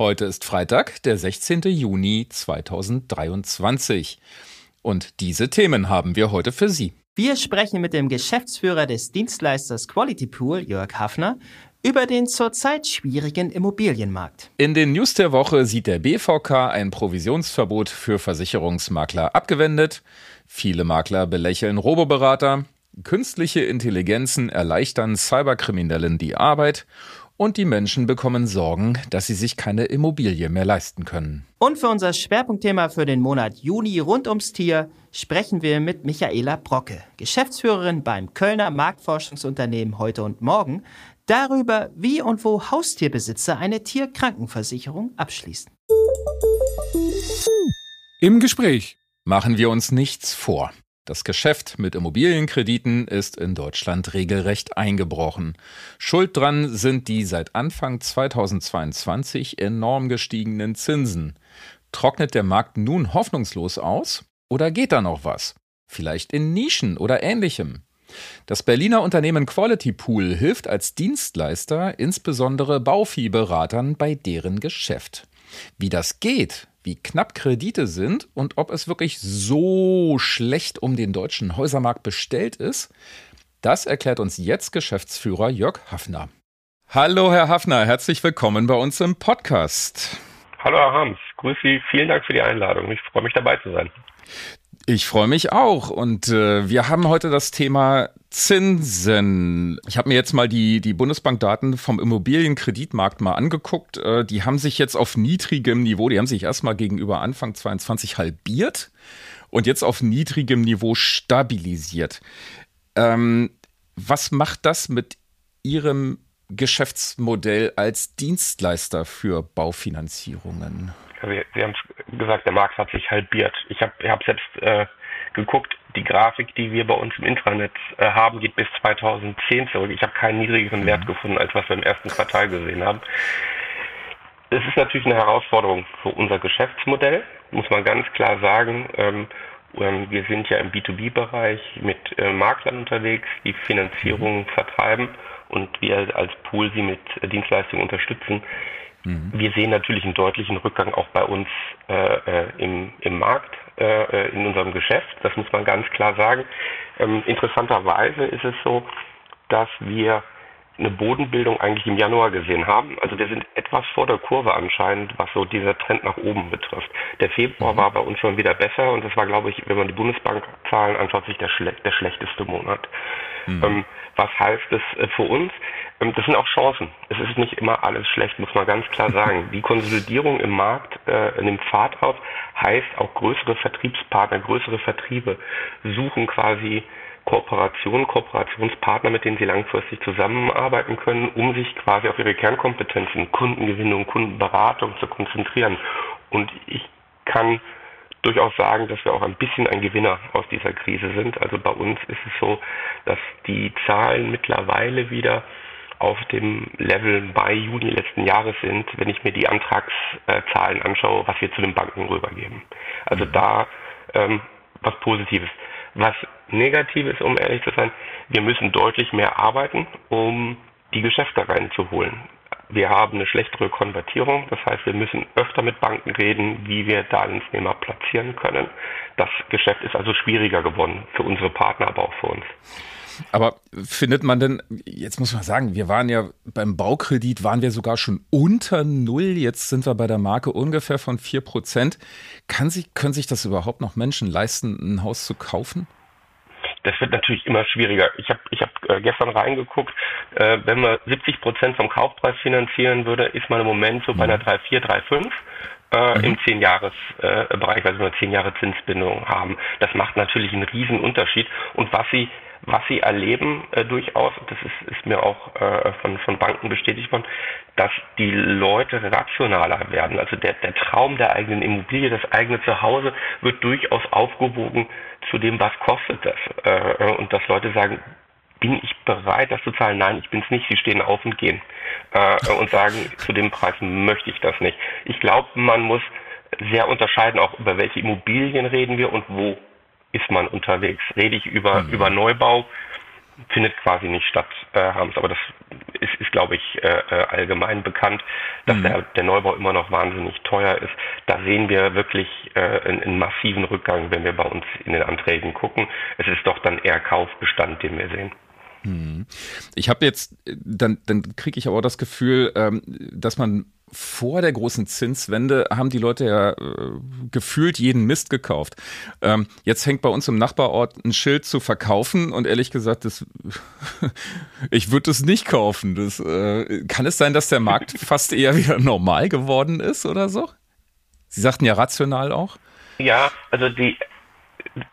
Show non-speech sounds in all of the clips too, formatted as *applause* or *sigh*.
Heute ist Freitag, der 16. Juni 2023. Und diese Themen haben wir heute für Sie. Wir sprechen mit dem Geschäftsführer des Dienstleisters Quality Pool, Jörg Hafner, über den zurzeit schwierigen Immobilienmarkt. In den News der Woche sieht der BVK ein Provisionsverbot für Versicherungsmakler abgewendet. Viele Makler belächeln Roboberater. Künstliche Intelligenzen erleichtern Cyberkriminellen die Arbeit und die Menschen bekommen Sorgen, dass sie sich keine Immobilie mehr leisten können. Und für unser Schwerpunktthema für den Monat Juni rund ums Tier sprechen wir mit Michaela Brocke, Geschäftsführerin beim Kölner Marktforschungsunternehmen Heute und Morgen, darüber, wie und wo Haustierbesitzer eine Tierkrankenversicherung abschließen. Im Gespräch machen wir uns nichts vor. Das Geschäft mit Immobilienkrediten ist in Deutschland regelrecht eingebrochen. Schuld dran sind die seit Anfang 2022 enorm gestiegenen Zinsen. Trocknet der Markt nun hoffnungslos aus? Oder geht da noch was? Vielleicht in Nischen oder ähnlichem. Das Berliner Unternehmen Quality Pool hilft als Dienstleister insbesondere Bauviehberatern bei deren Geschäft. Wie das geht, wie knapp Kredite sind und ob es wirklich so schlecht um den deutschen Häusermarkt bestellt ist, das erklärt uns jetzt Geschäftsführer Jörg Hafner. Hallo, Herr Hafner, herzlich willkommen bei uns im Podcast. Hallo, Herr Harms, grüß Sie, vielen Dank für die Einladung. Ich freue mich dabei zu sein. Ich freue mich auch. Und äh, wir haben heute das Thema Zinsen. Ich habe mir jetzt mal die, die Bundesbankdaten vom Immobilienkreditmarkt mal angeguckt. Äh, die haben sich jetzt auf niedrigem Niveau, die haben sich erstmal gegenüber Anfang 22 halbiert und jetzt auf niedrigem Niveau stabilisiert. Ähm, was macht das mit Ihrem Geschäftsmodell als Dienstleister für Baufinanzierungen? Sie, Sie haben es gesagt, der Markt hat sich halbiert. Ich habe hab selbst äh, geguckt, die Grafik, die wir bei uns im Intranet äh, haben, geht bis 2010 zurück. Ich habe keinen niedrigeren Wert mhm. gefunden, als was wir im ersten Quartal gesehen haben. Es ist natürlich eine Herausforderung für unser Geschäftsmodell, muss man ganz klar sagen. Ähm, ähm wir sind ja im B2B-Bereich mit äh, Maklern unterwegs, die Finanzierung mhm. vertreiben und wir als Pool sie mit Dienstleistungen unterstützen. Mhm. Wir sehen natürlich einen deutlichen Rückgang auch bei uns äh, äh, im, im Markt, äh, äh, in unserem Geschäft. Das muss man ganz klar sagen. Ähm, interessanterweise ist es so, dass wir eine Bodenbildung eigentlich im Januar gesehen haben. Also wir sind etwas vor der Kurve anscheinend, was so dieser Trend nach oben betrifft. Der Februar mhm. war bei uns schon wieder besser und das war, glaube ich, wenn man die Bundesbankzahlen anschaut, sich der, schle der schlechteste Monat. Mhm. Ähm, was heißt das äh, für uns? Ähm, das sind auch Chancen. Es ist nicht immer alles schlecht, muss man ganz klar sagen. Die Konsolidierung im Markt äh, nimmt Fahrt auf, heißt auch größere Vertriebspartner, größere Vertriebe suchen quasi Kooperation, Kooperationspartner, mit denen sie langfristig zusammenarbeiten können, um sich quasi auf ihre Kernkompetenzen, Kundengewinnung, Kundenberatung zu konzentrieren. Und ich kann durchaus sagen, dass wir auch ein bisschen ein Gewinner aus dieser Krise sind. Also bei uns ist es so, dass die Zahlen mittlerweile wieder auf dem Level bei Juni letzten Jahres sind, wenn ich mir die Antragszahlen anschaue, was wir zu den Banken rübergeben. Also mhm. da ähm, was Positives. Was Negatives, um ehrlich zu sein, wir müssen deutlich mehr arbeiten, um die Geschäfte reinzuholen. Wir haben eine schlechtere Konvertierung, das heißt, wir müssen öfter mit Banken reden, wie wir Darlehensnehmer platzieren können. Das Geschäft ist also schwieriger geworden für unsere Partner, aber auch für uns. Aber findet man denn, jetzt muss man sagen, wir waren ja beim Baukredit, waren wir sogar schon unter Null, jetzt sind wir bei der Marke ungefähr von 4 Prozent. Kann sich, können sich das überhaupt noch Menschen leisten, ein Haus zu kaufen? Das wird natürlich immer schwieriger. Ich habe ich hab, äh, gestern reingeguckt, äh, wenn man 70 Prozent vom Kaufpreis finanzieren würde, ist man im Moment so bei einer 3,4, mhm. 3,5 äh, mhm. im 10-Jahres-Bereich, äh, also wir 10 Jahre Zinsbindung haben. Das macht natürlich einen riesen Unterschied. Und was Sie was sie erleben äh, durchaus, das ist, ist mir auch äh, von, von Banken bestätigt worden, dass die Leute rationaler werden. Also der, der Traum der eigenen Immobilie, das eigene Zuhause wird durchaus aufgewogen zu dem, was kostet das. Äh, und dass Leute sagen, bin ich bereit, das zu zahlen? Nein, ich bin es nicht. Sie stehen auf und gehen äh, und sagen, zu dem Preis möchte ich das nicht. Ich glaube, man muss sehr unterscheiden, auch über welche Immobilien reden wir und wo ist man unterwegs. Rede ich über, mhm. über Neubau, findet quasi nicht statt, äh, Harms. Aber das ist, ist glaube ich, äh, äh, allgemein bekannt, dass mhm. der, der Neubau immer noch wahnsinnig teuer ist. Da sehen wir wirklich äh, einen, einen massiven Rückgang, wenn wir bei uns in den Anträgen gucken. Es ist doch dann eher Kaufbestand, den wir sehen. Mhm. Ich habe jetzt, dann, dann kriege ich aber das Gefühl, ähm, dass man vor der großen Zinswende haben die Leute ja äh, gefühlt jeden Mist gekauft. Ähm, jetzt hängt bei uns im Nachbarort ein Schild zu verkaufen und ehrlich gesagt, das, *laughs* ich würde es nicht kaufen. Das, äh, kann es sein, dass der Markt *laughs* fast eher wieder normal geworden ist oder so? Sie sagten ja rational auch. Ja, also die,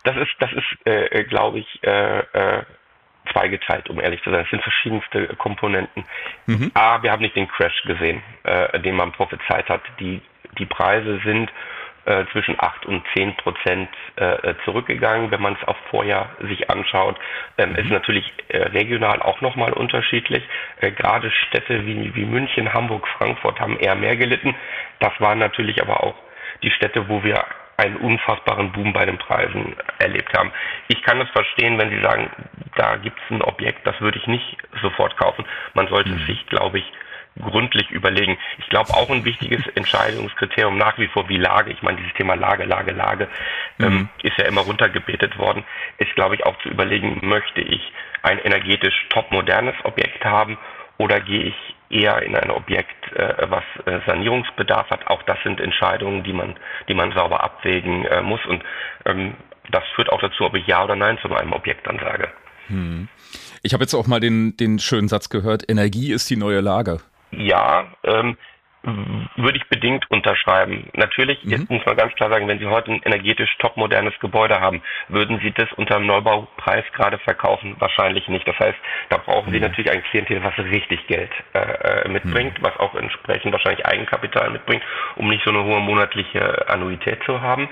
das ist, das ist, äh, glaube ich, äh, äh zweigeteilt, um ehrlich zu sein. Es sind verschiedenste Komponenten. Mhm. A, wir haben nicht den Crash gesehen, äh, den man prophezeit hat. Die, die Preise sind äh, zwischen 8 und 10 Prozent äh, zurückgegangen, wenn man es auf Vorjahr sich anschaut. Ähm, mhm. Ist natürlich äh, regional auch nochmal unterschiedlich. Äh, gerade Städte wie, wie München, Hamburg, Frankfurt haben eher mehr gelitten. Das waren natürlich aber auch die Städte, wo wir einen unfassbaren Boom bei den Preisen erlebt haben. Ich kann das verstehen, wenn Sie sagen, da gibt es ein Objekt, das würde ich nicht sofort kaufen. Man sollte mhm. sich, glaube ich, gründlich überlegen. Ich glaube auch ein wichtiges *laughs* Entscheidungskriterium nach wie vor wie Lage. Ich meine, dieses Thema Lage, Lage, Lage ähm, mhm. ist ja immer runtergebetet worden. Ist, glaube ich, auch zu überlegen, möchte ich ein energetisch topmodernes Objekt haben oder gehe ich eher in ein Objekt, äh, was äh, Sanierungsbedarf hat. Auch das sind Entscheidungen, die man, die man sauber abwägen äh, muss. Und ähm, das führt auch dazu, ob ich Ja oder Nein zu meinem Objekt dann sage. Hm. Ich habe jetzt auch mal den, den schönen Satz gehört, Energie ist die neue Lage. Ja, ähm, würde ich bedingt unterschreiben. Natürlich, mhm. jetzt muss man ganz klar sagen, wenn Sie heute ein energetisch topmodernes Gebäude haben, würden Sie das unter dem Neubaupreis gerade verkaufen? Wahrscheinlich nicht. Das heißt, da brauchen mhm. Sie natürlich ein Klientel, was richtig Geld äh, äh, mitbringt, mhm. was auch entsprechend wahrscheinlich Eigenkapital mitbringt, um nicht so eine hohe monatliche Annuität zu haben.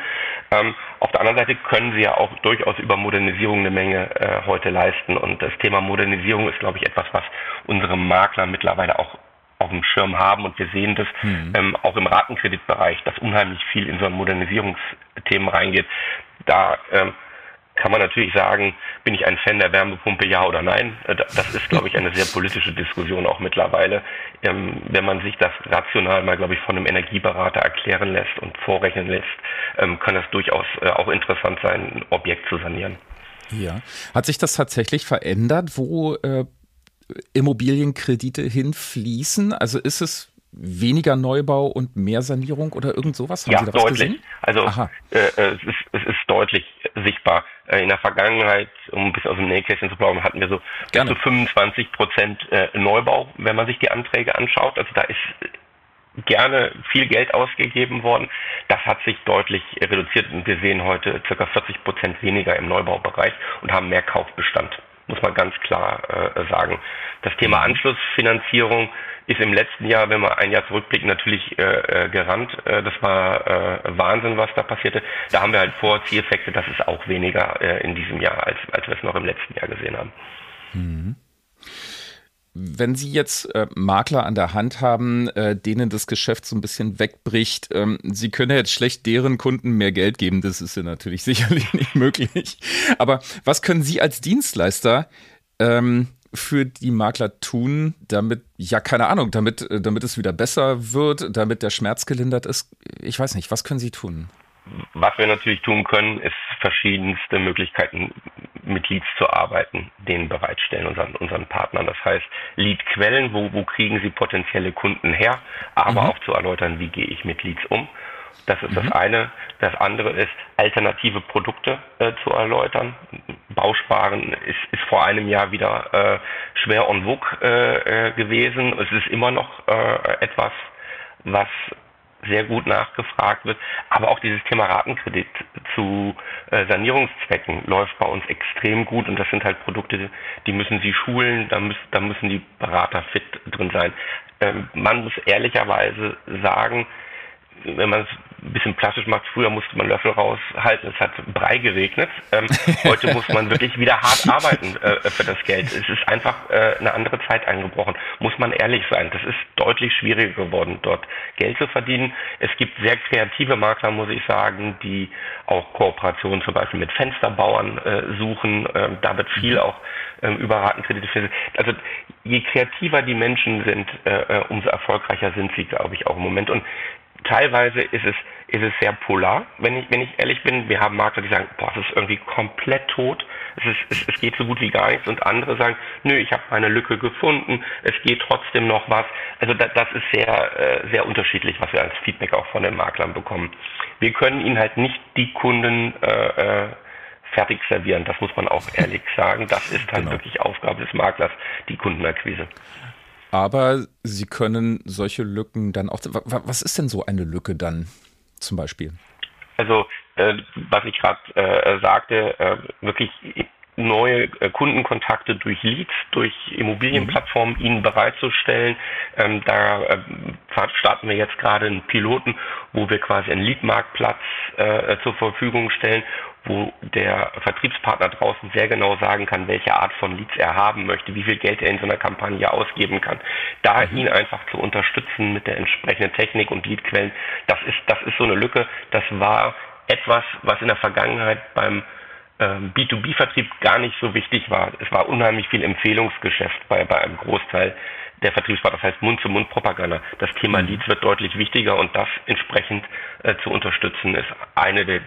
Ähm, auf der anderen Seite können Sie ja auch durchaus über Modernisierung eine Menge äh, heute leisten. Und das Thema Modernisierung ist, glaube ich, etwas, was unsere Makler mittlerweile auch auf dem Schirm haben und wir sehen das mhm. ähm, auch im Ratenkreditbereich, dass unheimlich viel in so ein Modernisierungsthemen reingeht. Da ähm, kann man natürlich sagen, bin ich ein Fan der Wärmepumpe, ja oder nein? Äh, das ist, glaube ich, eine sehr politische Diskussion auch mittlerweile. Ähm, wenn man sich das rational mal, glaube ich, von einem Energieberater erklären lässt und vorrechnen lässt, ähm, kann das durchaus äh, auch interessant sein, ein Objekt zu sanieren. Ja. Hat sich das tatsächlich verändert, wo äh, Immobilienkredite hinfließen? Also ist es weniger Neubau und mehr Sanierung oder irgend sowas? Haben ja, Sie da deutlich. Gesehen? Also äh, äh, es, ist, es ist deutlich sichtbar. Äh, in der Vergangenheit, um ein bisschen aus dem Nähkästchen zu plaudern, hatten wir so bis zu 25 Prozent äh, Neubau, wenn man sich die Anträge anschaut. Also da ist gerne viel Geld ausgegeben worden. Das hat sich deutlich reduziert und wir sehen heute ca. 40 Prozent weniger im Neubaubereich und haben mehr Kaufbestand muss man ganz klar äh, sagen. Das Thema mhm. Anschlussfinanzierung ist im letzten Jahr, wenn wir ein Jahr zurückblicken, natürlich äh, äh, gerannt. Äh, das war äh, Wahnsinn, was da passierte. Da haben wir halt Vorzieheffekte, das ist auch weniger äh, in diesem Jahr, als, als wir es noch im letzten Jahr gesehen haben. Mhm. Wenn Sie jetzt äh, Makler an der Hand haben, äh, denen das Geschäft so ein bisschen wegbricht, ähm, Sie können ja jetzt schlecht deren Kunden mehr Geld geben, das ist ja natürlich *laughs* sicherlich nicht möglich. Aber was können Sie als Dienstleister ähm, für die Makler tun, damit, ja, keine Ahnung, damit, äh, damit es wieder besser wird, damit der Schmerz gelindert ist? Ich weiß nicht, was können Sie tun? Was wir natürlich tun können, ist verschiedenste Möglichkeiten mit Leads zu arbeiten, denen bereitstellen, unseren, unseren Partnern. Das heißt, Leadquellen, wo, wo kriegen sie potenzielle Kunden her, aber mhm. auch zu erläutern, wie gehe ich mit Leads um. Das ist mhm. das eine. Das andere ist, alternative Produkte äh, zu erläutern. Bausparen ist, ist vor einem Jahr wieder äh, schwer en vogue äh, äh gewesen. Es ist immer noch äh, etwas, was sehr gut nachgefragt wird. Aber auch dieses Thema Ratenkredit zu äh, Sanierungszwecken läuft bei uns extrem gut und das sind halt Produkte, die müssen Sie schulen, da, müssen, da müssen die Berater fit drin sein. Ähm, man muss ehrlicherweise sagen, wenn man ein bisschen plastisch macht, früher musste man Löffel raushalten, es hat Brei geregnet. Ähm, heute muss man wirklich wieder hart *laughs* arbeiten äh, für das Geld. Es ist einfach äh, eine andere Zeit eingebrochen, muss man ehrlich sein. Das ist deutlich schwieriger geworden, dort Geld zu verdienen. Es gibt sehr kreative Makler, muss ich sagen, die auch Kooperationen zum Beispiel mit Fensterbauern äh, suchen. Ähm, da wird viel auch ähm, über Ratenkredite finden. Also je kreativer die Menschen sind, äh, äh, umso erfolgreicher sind sie, glaube ich, auch im Moment. Und teilweise ist es, ist es sehr polar, wenn ich, wenn ich ehrlich bin. Wir haben Makler, die sagen, boah, es ist irgendwie komplett tot. Es, ist, es, es geht so gut wie gar nichts. Und andere sagen, nö, ich habe meine Lücke gefunden. Es geht trotzdem noch was. Also da, das ist sehr, äh, sehr unterschiedlich, was wir als Feedback auch von den Maklern bekommen. Wir können ihnen halt nicht die Kunden äh, äh, fertig servieren. Das muss man auch ehrlich *laughs* sagen. Das ist halt genau. wirklich Aufgabe des Maklers, die Kundenakquise. Aber Sie können solche Lücken dann auch. Was ist denn so eine Lücke dann zum Beispiel? Also, äh, was ich gerade äh, sagte, äh, wirklich neue äh, Kundenkontakte durch Leads, durch Immobilienplattformen mhm. ihnen bereitzustellen. Ähm, da äh, starten wir jetzt gerade einen Piloten, wo wir quasi einen Leadmarktplatz äh, zur Verfügung stellen, wo der Vertriebspartner draußen sehr genau sagen kann, welche Art von Leads er haben möchte, wie viel Geld er in so einer Kampagne ausgeben kann. Da mhm. ihn einfach zu unterstützen mit der entsprechenden Technik und Leadquellen, das ist, das ist so eine Lücke. Das war etwas, was in der Vergangenheit beim B2B-Vertrieb gar nicht so wichtig war. Es war unheimlich viel Empfehlungsgeschäft bei, bei einem Großteil der Vertriebspartner, das heißt Mund-zu-Mund-Propaganda. Das Thema mhm. Leads wird deutlich wichtiger und das entsprechend äh, zu unterstützen ist eine der,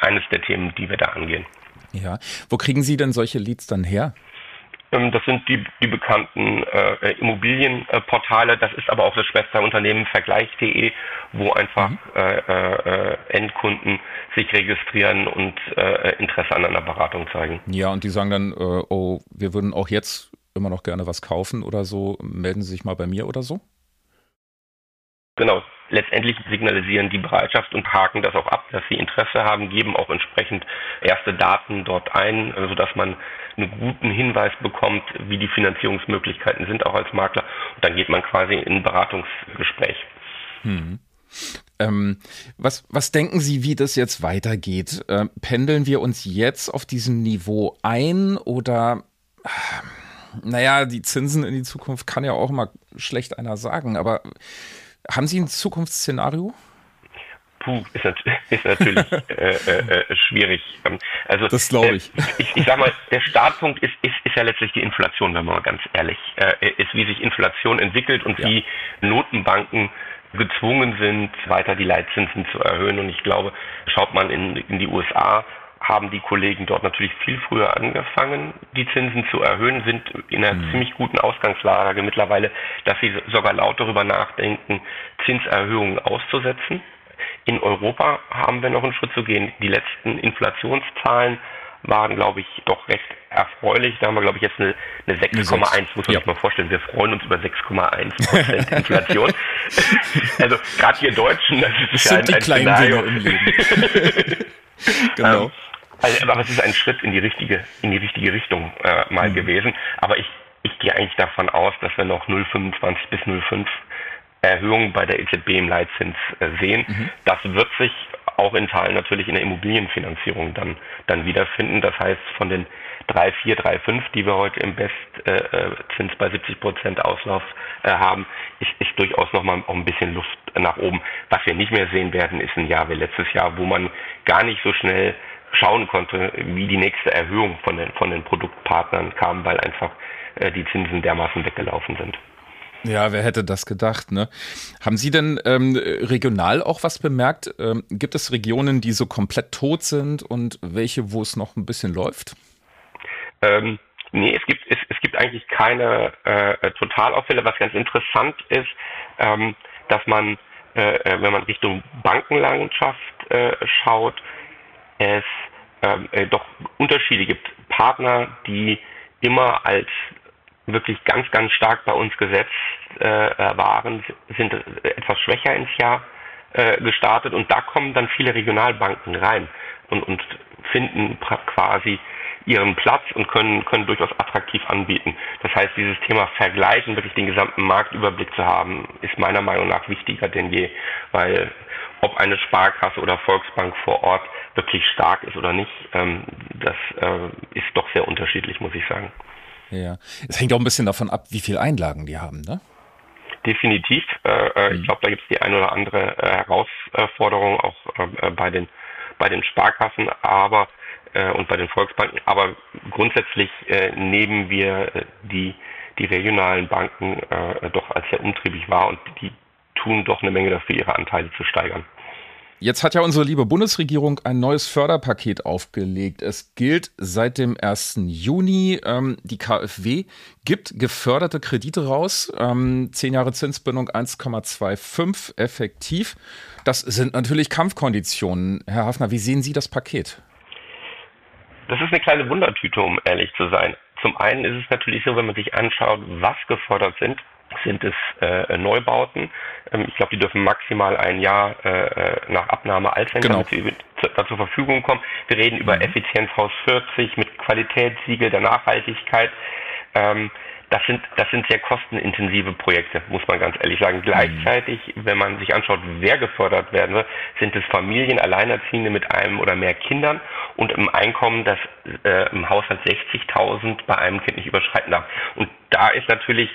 eines der Themen, die wir da angehen. Ja, wo kriegen Sie denn solche Leads dann her? Ähm, das sind die, die bekannten äh, Immobilienportale. Das ist aber auch das Schwesterunternehmen Vergleich.de, wo einfach mhm. äh, äh, Endkunden sich registrieren und äh, Interesse an einer Beratung zeigen. Ja, und die sagen dann, äh, oh, wir würden auch jetzt immer noch gerne was kaufen oder so. Melden Sie sich mal bei mir oder so? Genau, letztendlich signalisieren die Bereitschaft und haken das auch ab, dass sie Interesse haben, geben auch entsprechend erste Daten dort ein, sodass man einen guten Hinweis bekommt, wie die Finanzierungsmöglichkeiten sind, auch als Makler. Und dann geht man quasi in ein Beratungsgespräch. Hm. Ähm, was, was denken Sie, wie das jetzt weitergeht? Äh, pendeln wir uns jetzt auf diesem Niveau ein oder, naja, die Zinsen in die Zukunft kann ja auch immer schlecht einer sagen, aber haben Sie ein Zukunftsszenario? Puh, ist, *laughs* ist natürlich äh, äh, äh, schwierig. Ähm, also, das glaube ich. Äh, ich. Ich sag mal, der Startpunkt ist, ist, ist ja letztlich die Inflation, wenn man mal ganz ehrlich äh, ist, wie sich Inflation entwickelt und ja. wie Notenbanken gezwungen sind, weiter die Leitzinsen zu erhöhen. Und ich glaube, schaut man in, in die USA, haben die Kollegen dort natürlich viel früher angefangen, die Zinsen zu erhöhen, sind in einer mhm. ziemlich guten Ausgangslage mittlerweile, dass sie sogar laut darüber nachdenken, Zinserhöhungen auszusetzen. In Europa haben wir noch einen Schritt zu gehen. Die letzten Inflationszahlen waren, glaube ich, doch recht erfreulich. Da haben wir, glaube ich, jetzt eine, eine 6,1, muss man ja. sich mal vorstellen. Wir freuen uns über 6,1 Prozent *laughs* Inflation. also gerade hier Deutschen, das ist das ja ein, ein Szenario. im Leben. *laughs* genau. Ähm, also, aber es ist ein Schritt in die richtige, in die richtige Richtung äh, mal mhm. gewesen. Aber ich, ich gehe eigentlich davon aus, dass wir noch 0,25 bis 0,5 Erhöhungen bei der EZB im Leitzins äh, sehen. Mhm. Das wird sich auch in Zahlen natürlich in der Immobilienfinanzierung dann, dann wiederfinden. Das heißt, von den 3,4, 3,5, die wir heute im Bestzins äh, bei 70 Prozent Auslauf äh, haben, ist, ist durchaus nochmal auch ein bisschen Luft nach oben. Was wir nicht mehr sehen werden, ist ein Jahr wie letztes Jahr, wo man gar nicht so schnell schauen konnte, wie die nächste Erhöhung von den, von den Produktpartnern kam, weil einfach äh, die Zinsen dermaßen weggelaufen sind. Ja, wer hätte das gedacht, ne? Haben Sie denn ähm, regional auch was bemerkt? Ähm, gibt es Regionen, die so komplett tot sind und welche, wo es noch ein bisschen läuft? Ähm, nee, es gibt, es, es gibt eigentlich keine äh, Totalausfälle. Was ganz interessant ist, ähm, dass man, äh, äh wenn man Richtung Bankenlandschaft äh, schaut, es ähm, äh, doch Unterschiede gibt. Partner, die immer als wirklich ganz, ganz stark bei uns gesetzt äh, waren, sind etwas schwächer ins Jahr äh, gestartet und da kommen dann viele Regionalbanken rein und, und finden quasi ihren Platz und können, können durchaus attraktiv anbieten. Das heißt, dieses Thema Vergleichen, wirklich den gesamten Marktüberblick zu haben, ist meiner Meinung nach wichtiger denn je, weil ob eine Sparkasse oder Volksbank vor Ort wirklich stark ist oder nicht, ähm, das äh, ist doch sehr unterschiedlich, muss ich sagen. Ja, es hängt auch ein bisschen davon ab, wie viele Einlagen die haben, ne? Definitiv. Äh, äh mhm. Ich glaube, da gibt es die eine oder andere äh, Herausforderung auch äh, bei den bei den Sparkassen, aber äh, und bei den Volksbanken. Aber grundsätzlich äh, nehmen wir die, die regionalen Banken doch als sehr umtriebig wahr und die tun doch eine Menge dafür, ihre Anteile zu steigern. Jetzt hat ja unsere liebe Bundesregierung ein neues Förderpaket aufgelegt. Es gilt seit dem 1. Juni. Ähm, die KfW gibt geförderte Kredite raus. Ähm, 10 Jahre Zinsbindung 1,25 effektiv. Das sind natürlich Kampfkonditionen. Herr Hafner, wie sehen Sie das Paket? Das ist eine kleine Wundertüte, um ehrlich zu sein. Zum einen ist es natürlich so, wenn man sich anschaut, was gefordert sind, sind es äh, Neubauten. Ähm, ich glaube, die dürfen maximal ein Jahr äh, äh nach Abnahme alt sein, genau. damit sie da zur Verfügung kommen. Wir reden über mhm. Effizienzhaus 40 mit Qualitätssiegel der Nachhaltigkeit. Ähm, das sind, das sind sehr kostenintensive Projekte, muss man ganz ehrlich sagen. Gleichzeitig, wenn man sich anschaut, wer gefördert werden soll, sind es Familien, Alleinerziehende mit einem oder mehr Kindern und im Einkommen, das äh, im Haushalt 60.000 bei einem Kind nicht überschreiten darf. Und da ist natürlich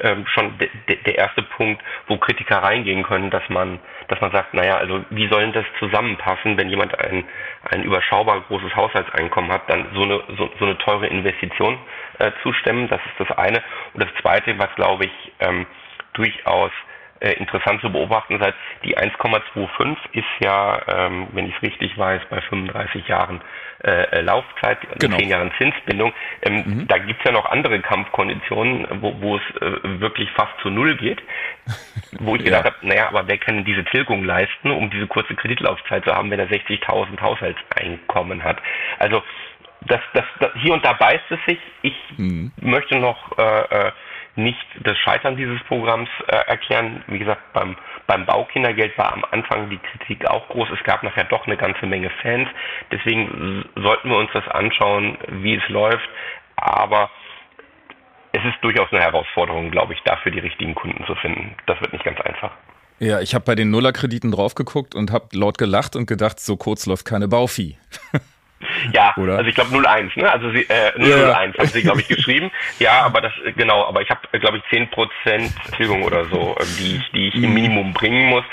ähm, schon de, de, der erste Punkt, wo Kritiker reingehen können, dass man, dass man sagt, naja, also wie soll das zusammenpassen, wenn jemand ein, ein überschaubar großes Haushaltseinkommen hat, dann so eine, so, so eine teure Investition äh, zustemmen. Das ist das eine. Und das zweite, was glaube ich ähm, durchaus äh, interessant zu beobachten seid, die 1,25 ist ja, ähm, wenn ich es richtig weiß, bei 35 Jahren äh, Laufzeit, genau. 10 Jahren Zinsbindung. Ähm, mhm. Da gibt's ja noch andere Kampfkonditionen, wo, wo es äh, wirklich fast zu Null geht, wo ich *laughs* gedacht ja. habe, naja, aber wer kann diese Tilgung leisten, um diese kurze Kreditlaufzeit zu haben, wenn er 60.000 Haushaltseinkommen hat? Also das, das, das, hier und da beißt es sich. Ich mhm. möchte noch äh, äh nicht das Scheitern dieses Programms äh, erklären. Wie gesagt, beim, beim Baukindergeld war am Anfang die Kritik auch groß. Es gab nachher doch eine ganze Menge Fans. Deswegen sollten wir uns das anschauen, wie es läuft. Aber es ist durchaus eine Herausforderung, glaube ich, dafür die richtigen Kunden zu finden. Das wird nicht ganz einfach. Ja, ich habe bei den Nullerkrediten drauf geguckt und habe laut gelacht und gedacht, so kurz läuft keine Baufi. *laughs* Ja, Oder? also ich glaube 01, ne? Also sie, äh, 001 ja. haben sie, glaube ich, geschrieben. *laughs* Ja, aber das, genau, aber ich habe, glaube ich, 10% Tilgung oder so, ähm, die ich, die ich im mhm. Minimum bringen muss.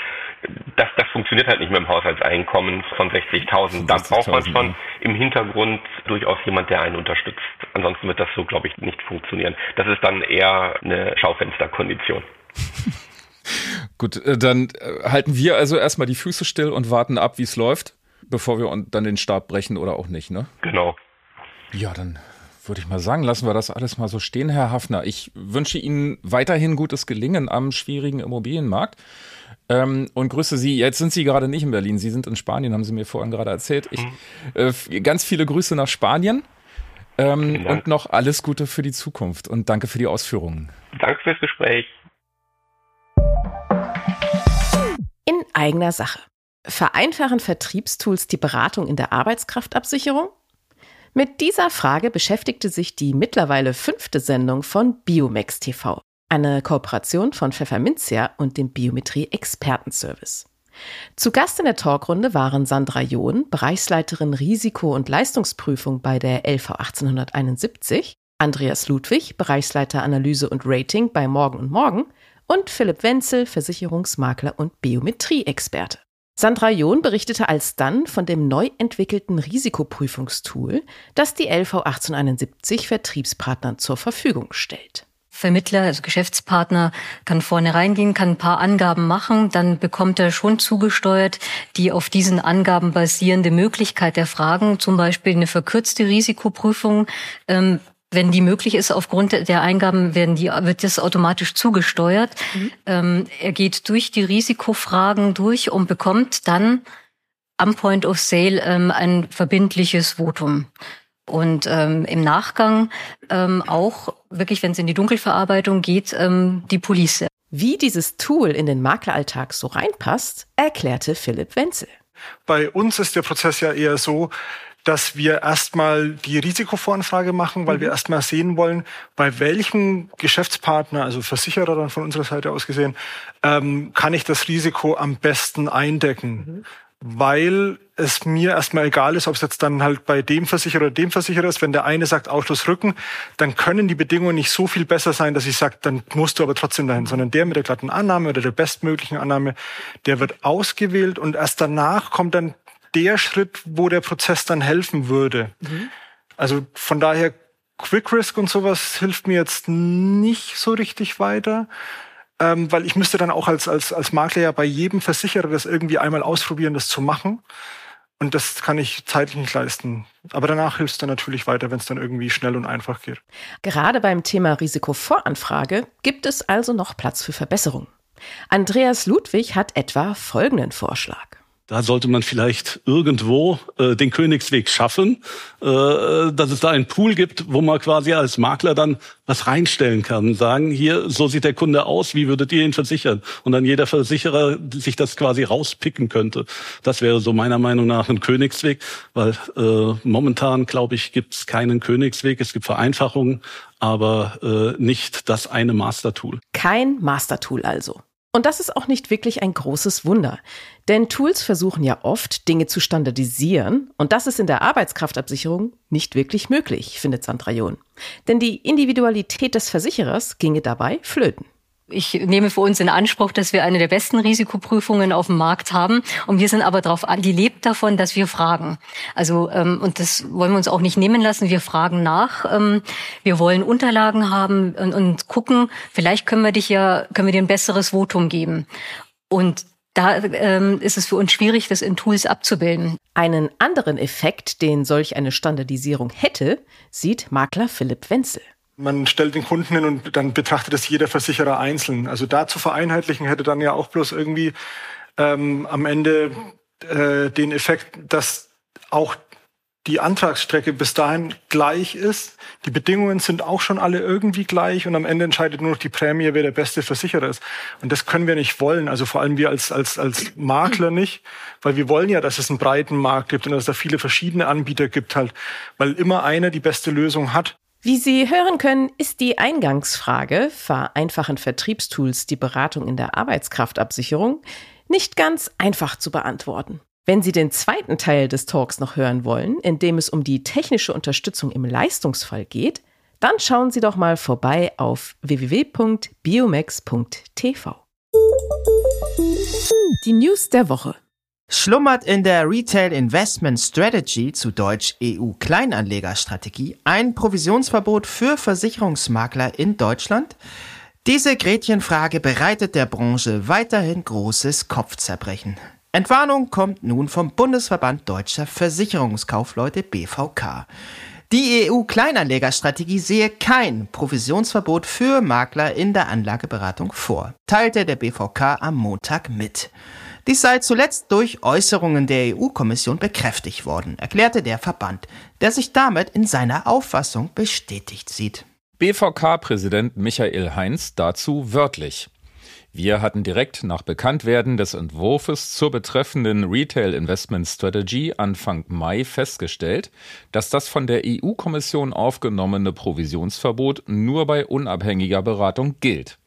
Das, das funktioniert halt nicht mit dem Haushaltseinkommen von 60.000. Da braucht man schon im Hintergrund durchaus jemand, der einen unterstützt. Ansonsten wird das so, glaube ich, nicht funktionieren. Das ist dann eher eine Schaufensterkondition. *laughs* Gut, äh, dann äh, halten wir also erstmal die Füße still und warten ab, wie es läuft bevor wir dann den Stab brechen oder auch nicht, ne? Genau. Ja, dann würde ich mal sagen, lassen wir das alles mal so stehen, Herr Hafner. Ich wünsche Ihnen weiterhin gutes Gelingen am schwierigen Immobilienmarkt. Ähm, und grüße Sie. Jetzt sind Sie gerade nicht in Berlin, Sie sind in Spanien, haben Sie mir vorhin gerade erzählt. Ich, mhm. äh, ganz viele Grüße nach Spanien ähm, und noch alles Gute für die Zukunft und danke für die Ausführungen. Danke fürs Gespräch. In eigener Sache. Vereinfachen Vertriebstools die Beratung in der Arbeitskraftabsicherung? Mit dieser Frage beschäftigte sich die mittlerweile fünfte Sendung von Biomex TV, eine Kooperation von Pfefferminzia und dem Biometrie Expertenservice. Zu Gast in der Talkrunde waren Sandra John, Bereichsleiterin Risiko- und Leistungsprüfung bei der LV 1871, Andreas Ludwig, Bereichsleiter Analyse und Rating bei Morgen und Morgen und Philipp Wenzel, Versicherungsmakler und Biometrie-Experte. Sandra John berichtete alsdann von dem neu entwickelten Risikoprüfungstool, das die LV 1871 Vertriebspartnern zur Verfügung stellt. Vermittler, also Geschäftspartner, kann vorne reingehen, kann ein paar Angaben machen, dann bekommt er schon zugesteuert die auf diesen Angaben basierende Möglichkeit der Fragen, zum Beispiel eine verkürzte Risikoprüfung. Ähm, wenn die möglich ist, aufgrund der Eingaben werden die, wird das automatisch zugesteuert. Mhm. Ähm, er geht durch die Risikofragen durch und bekommt dann am Point of Sale ähm, ein verbindliches Votum. Und ähm, im Nachgang ähm, auch wirklich, wenn es in die Dunkelverarbeitung geht, ähm, die Police. Wie dieses Tool in den Makleralltag so reinpasst, erklärte Philipp Wenzel. Bei uns ist der Prozess ja eher so, dass wir erstmal die Risikovoranfrage machen, weil mhm. wir erstmal sehen wollen, bei welchem Geschäftspartner, also Versicherer dann von unserer Seite aus gesehen, ähm, kann ich das Risiko am besten eindecken. Mhm. Weil es mir erstmal egal ist, ob es jetzt dann halt bei dem Versicherer oder dem Versicherer ist. Wenn der eine sagt Ausschluss Rücken, dann können die Bedingungen nicht so viel besser sein, dass ich sage, dann musst du aber trotzdem dahin, sondern der mit der glatten Annahme oder der bestmöglichen Annahme, der wird ausgewählt und erst danach kommt dann der Schritt, wo der Prozess dann helfen würde. Mhm. Also von daher Quick Risk und sowas hilft mir jetzt nicht so richtig weiter, ähm, weil ich müsste dann auch als, als, als Makler ja bei jedem Versicherer das irgendwie einmal ausprobieren, das zu machen. Und das kann ich zeitlich nicht leisten. Aber danach hilft es dann natürlich weiter, wenn es dann irgendwie schnell und einfach geht. Gerade beim Thema Risikovoranfrage gibt es also noch Platz für Verbesserungen. Andreas Ludwig hat etwa folgenden Vorschlag. Da sollte man vielleicht irgendwo äh, den Königsweg schaffen, äh, dass es da einen Pool gibt, wo man quasi als Makler dann was reinstellen kann. Sagen, hier, so sieht der Kunde aus, wie würdet ihr ihn versichern? Und dann jeder Versicherer sich das quasi rauspicken könnte. Das wäre so meiner Meinung nach ein Königsweg, weil äh, momentan, glaube ich, gibt es keinen Königsweg. Es gibt Vereinfachungen, aber äh, nicht das eine Mastertool. Kein Mastertool also. Und das ist auch nicht wirklich ein großes Wunder. Denn Tools versuchen ja oft, Dinge zu standardisieren. Und das ist in der Arbeitskraftabsicherung nicht wirklich möglich, findet Sandra John. Denn die Individualität des Versicherers ginge dabei flöten. Ich nehme für uns in Anspruch, dass wir eine der besten Risikoprüfungen auf dem Markt haben. Und wir sind aber darauf an, die lebt davon, dass wir fragen. Also, ähm, und das wollen wir uns auch nicht nehmen lassen. Wir fragen nach. Ähm, wir wollen Unterlagen haben und, und gucken, vielleicht können wir dich ja, können wir dir ein besseres Votum geben. Und da ähm, ist es für uns schwierig, das in Tools abzubilden. Einen anderen Effekt, den solch eine Standardisierung hätte, sieht Makler Philipp Wenzel. Man stellt den Kunden hin und dann betrachtet es jeder Versicherer einzeln. Also da zu vereinheitlichen hätte dann ja auch bloß irgendwie ähm, am Ende äh, den Effekt, dass auch die Antragsstrecke bis dahin gleich ist. Die Bedingungen sind auch schon alle irgendwie gleich und am Ende entscheidet nur noch die Prämie, wer der beste Versicherer ist. Und das können wir nicht wollen. Also vor allem wir als, als, als Makler nicht, weil wir wollen ja, dass es einen breiten Markt gibt und dass es da viele verschiedene Anbieter gibt halt, weil immer einer die beste Lösung hat. Wie Sie hören können, ist die Eingangsfrage, vereinfachen Vertriebstools die Beratung in der Arbeitskraftabsicherung, nicht ganz einfach zu beantworten. Wenn Sie den zweiten Teil des Talks noch hören wollen, in dem es um die technische Unterstützung im Leistungsfall geht, dann schauen Sie doch mal vorbei auf www.biomax.tv. Die News der Woche schlummert in der Retail Investment Strategy, zu Deutsch EU Kleinanlegerstrategie, ein Provisionsverbot für Versicherungsmakler in Deutschland? Diese Gretchenfrage bereitet der Branche weiterhin großes Kopfzerbrechen. Entwarnung kommt nun vom Bundesverband Deutscher Versicherungskaufleute BVK. Die EU-Kleinanlegerstrategie sehe kein Provisionsverbot für Makler in der Anlageberatung vor, teilte der BVK am Montag mit. Dies sei zuletzt durch Äußerungen der EU-Kommission bekräftigt worden, erklärte der Verband, der sich damit in seiner Auffassung bestätigt sieht. BVK-Präsident Michael Heinz dazu wörtlich. Wir hatten direkt nach Bekanntwerden des Entwurfs zur betreffenden Retail Investment Strategy Anfang Mai festgestellt, dass das von der EU-Kommission aufgenommene Provisionsverbot nur bei unabhängiger Beratung gilt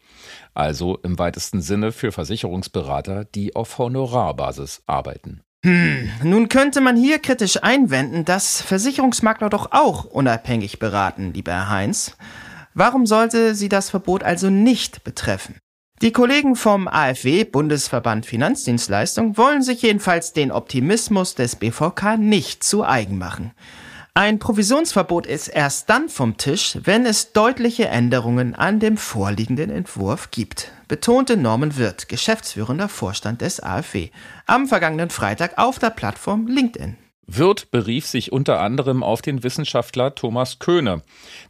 also im weitesten Sinne für Versicherungsberater, die auf Honorarbasis arbeiten. Hm, nun könnte man hier kritisch einwenden, dass Versicherungsmakler doch auch unabhängig beraten, lieber Herr Heinz. Warum sollte sie das Verbot also nicht betreffen? Die Kollegen vom AfW, Bundesverband Finanzdienstleistung, wollen sich jedenfalls den Optimismus des BVK nicht zu eigen machen. Ein Provisionsverbot ist erst dann vom Tisch, wenn es deutliche Änderungen an dem vorliegenden Entwurf gibt, betonte Norman Wirth, geschäftsführender Vorstand des AfW, am vergangenen Freitag auf der Plattform LinkedIn. Wirth berief sich unter anderem auf den Wissenschaftler Thomas Köhne,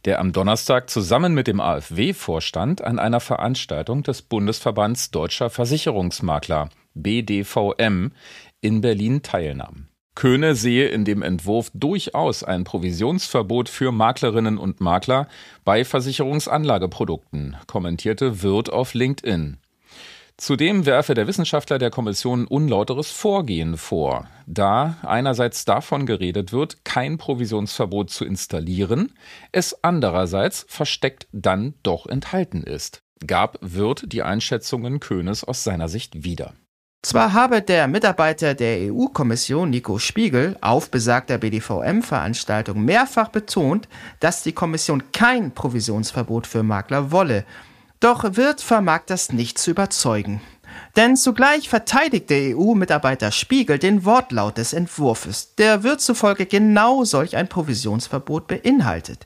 der am Donnerstag zusammen mit dem AfW-Vorstand an einer Veranstaltung des Bundesverbands Deutscher Versicherungsmakler BDVM in Berlin teilnahm. Köhne sehe in dem Entwurf durchaus ein Provisionsverbot für Maklerinnen und Makler bei Versicherungsanlageprodukten, kommentierte Wirth auf LinkedIn. Zudem werfe der Wissenschaftler der Kommission unlauteres Vorgehen vor, da einerseits davon geredet wird, kein Provisionsverbot zu installieren, es andererseits versteckt dann doch enthalten ist. Gab wird die Einschätzungen Köhnes aus seiner Sicht wieder. Zwar habe der Mitarbeiter der EU-Kommission Nico Spiegel auf besagter BDVM-Veranstaltung mehrfach betont, dass die Kommission kein Provisionsverbot für Makler wolle, doch Wirth vermag das nicht zu überzeugen. Denn zugleich verteidigt der EU-Mitarbeiter Spiegel den Wortlaut des Entwurfs, der Wirth zufolge genau solch ein Provisionsverbot beinhaltet.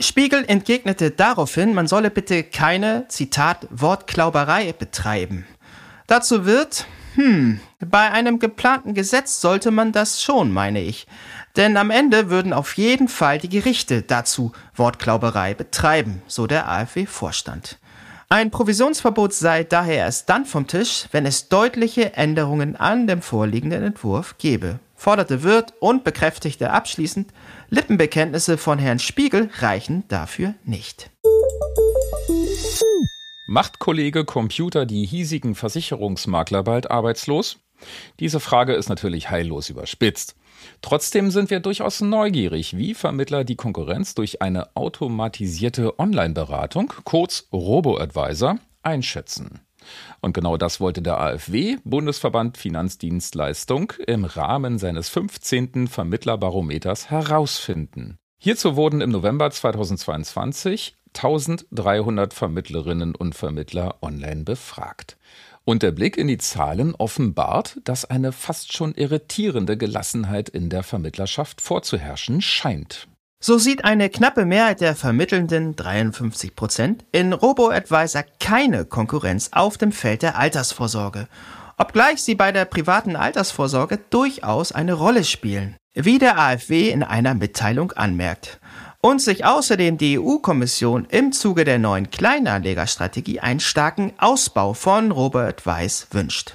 Spiegel entgegnete daraufhin, man solle bitte keine, Zitat, Wortklauberei betreiben. Dazu wird, hm, bei einem geplanten Gesetz sollte man das schon, meine ich. Denn am Ende würden auf jeden Fall die Gerichte dazu Wortklauberei betreiben, so der AfW-Vorstand. Ein Provisionsverbot sei daher erst dann vom Tisch, wenn es deutliche Änderungen an dem vorliegenden Entwurf gebe, forderte Wirth und bekräftigte abschließend, Lippenbekenntnisse von Herrn Spiegel reichen dafür nicht. Macht Kollege Computer die hiesigen Versicherungsmakler bald arbeitslos? Diese Frage ist natürlich heillos überspitzt. Trotzdem sind wir durchaus neugierig, wie Vermittler die Konkurrenz durch eine automatisierte Online-Beratung, kurz Robo-Advisor, einschätzen. Und genau das wollte der AfW, Bundesverband Finanzdienstleistung, im Rahmen seines 15. Vermittlerbarometers herausfinden. Hierzu wurden im November 2022 1300 Vermittlerinnen und Vermittler online befragt. Und der Blick in die Zahlen offenbart, dass eine fast schon irritierende Gelassenheit in der Vermittlerschaft vorzuherrschen scheint. So sieht eine knappe Mehrheit der vermittelnden 53 Prozent in Robo-Advisor keine Konkurrenz auf dem Feld der Altersvorsorge, obgleich sie bei der privaten Altersvorsorge durchaus eine Rolle spielen, wie der AfW in einer Mitteilung anmerkt und sich außerdem die EU-Kommission im Zuge der neuen Kleinanlegerstrategie einen starken Ausbau von Robert Weiß wünscht.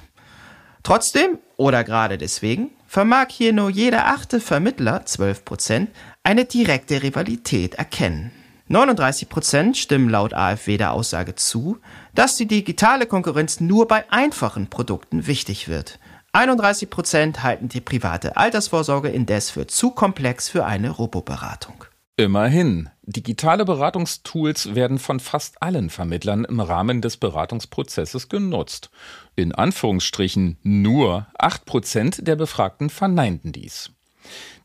Trotzdem, oder gerade deswegen, vermag hier nur jeder achte Vermittler, 12 Prozent, eine direkte Rivalität erkennen. 39 Prozent stimmen laut AfW der Aussage zu, dass die digitale Konkurrenz nur bei einfachen Produkten wichtig wird. 31 Prozent halten die private Altersvorsorge indes für zu komplex für eine Roboberatung. Immerhin, digitale Beratungstools werden von fast allen Vermittlern im Rahmen des Beratungsprozesses genutzt. In Anführungsstrichen nur 8% der Befragten verneinten dies.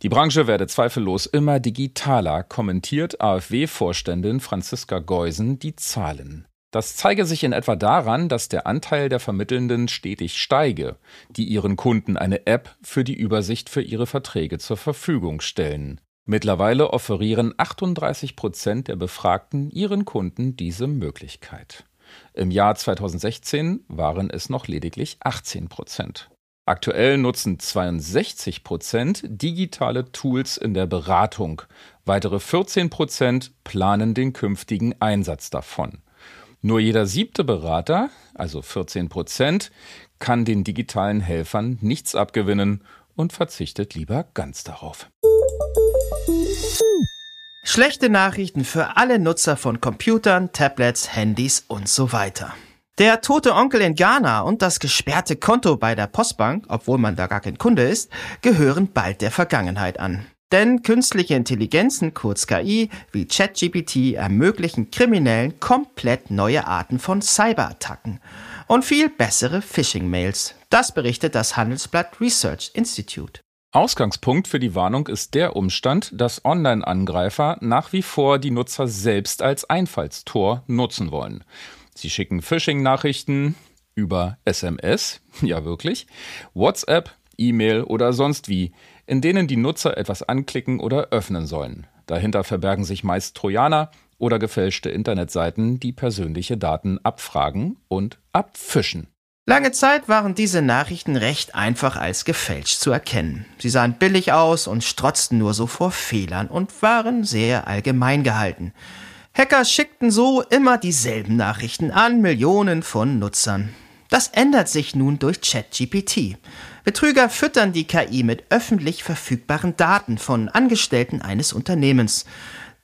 Die Branche werde zweifellos immer digitaler, kommentiert AfW-Vorständin Franziska Geusen die Zahlen. Das zeige sich in etwa daran, dass der Anteil der Vermittelnden stetig steige, die ihren Kunden eine App für die Übersicht für ihre Verträge zur Verfügung stellen. Mittlerweile offerieren 38 Prozent der Befragten ihren Kunden diese Möglichkeit. Im Jahr 2016 waren es noch lediglich 18 Prozent. Aktuell nutzen 62 Prozent digitale Tools in der Beratung. Weitere 14 Prozent planen den künftigen Einsatz davon. Nur jeder siebte Berater, also 14 Prozent, kann den digitalen Helfern nichts abgewinnen und verzichtet lieber ganz darauf. Schlechte Nachrichten für alle Nutzer von Computern, Tablets, Handys und so weiter. Der tote Onkel in Ghana und das gesperrte Konto bei der Postbank, obwohl man da gar kein Kunde ist, gehören bald der Vergangenheit an. Denn künstliche Intelligenzen, kurz KI, wie ChatGPT ermöglichen Kriminellen komplett neue Arten von Cyberattacken und viel bessere Phishing-Mails. Das berichtet das Handelsblatt Research Institute. Ausgangspunkt für die Warnung ist der Umstand, dass Online-Angreifer nach wie vor die Nutzer selbst als Einfallstor nutzen wollen. Sie schicken Phishing-Nachrichten über SMS, *laughs* ja wirklich, WhatsApp, E-Mail oder sonst wie, in denen die Nutzer etwas anklicken oder öffnen sollen. Dahinter verbergen sich meist Trojaner oder gefälschte Internetseiten, die persönliche Daten abfragen und abfischen. Lange Zeit waren diese Nachrichten recht einfach als gefälscht zu erkennen. Sie sahen billig aus und strotzten nur so vor Fehlern und waren sehr allgemein gehalten. Hacker schickten so immer dieselben Nachrichten an Millionen von Nutzern. Das ändert sich nun durch ChatGPT. Betrüger füttern die KI mit öffentlich verfügbaren Daten von Angestellten eines Unternehmens.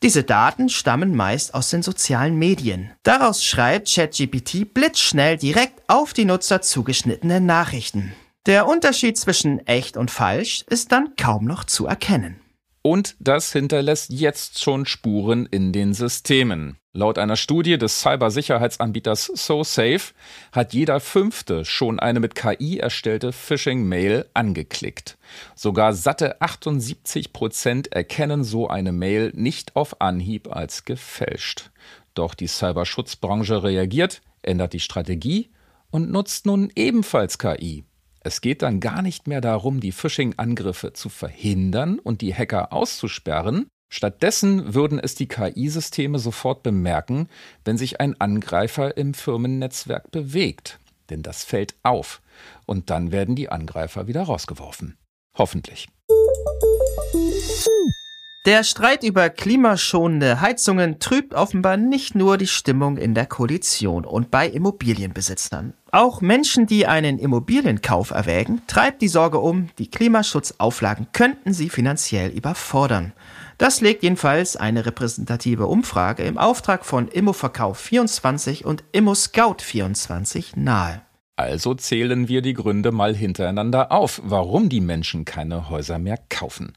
Diese Daten stammen meist aus den sozialen Medien. Daraus schreibt ChatGPT blitzschnell direkt auf die Nutzer zugeschnittene Nachrichten. Der Unterschied zwischen echt und falsch ist dann kaum noch zu erkennen. Und das hinterlässt jetzt schon Spuren in den Systemen. Laut einer Studie des Cybersicherheitsanbieters SoSafe hat jeder Fünfte schon eine mit KI erstellte Phishing-Mail angeklickt. Sogar satte 78 Prozent erkennen so eine Mail nicht auf Anhieb als gefälscht. Doch die Cyberschutzbranche reagiert, ändert die Strategie und nutzt nun ebenfalls KI. Es geht dann gar nicht mehr darum, die Phishing-Angriffe zu verhindern und die Hacker auszusperren, Stattdessen würden es die KI-Systeme sofort bemerken, wenn sich ein Angreifer im Firmennetzwerk bewegt. Denn das fällt auf. Und dann werden die Angreifer wieder rausgeworfen. Hoffentlich. Der Streit über klimaschonende Heizungen trübt offenbar nicht nur die Stimmung in der Koalition und bei Immobilienbesitzern. Auch Menschen, die einen Immobilienkauf erwägen, treibt die Sorge um, die Klimaschutzauflagen könnten sie finanziell überfordern. Das legt jedenfalls eine repräsentative Umfrage im Auftrag von Immoverkauf24 und ImmoScout24 nahe. Also zählen wir die Gründe mal hintereinander auf, warum die Menschen keine Häuser mehr kaufen.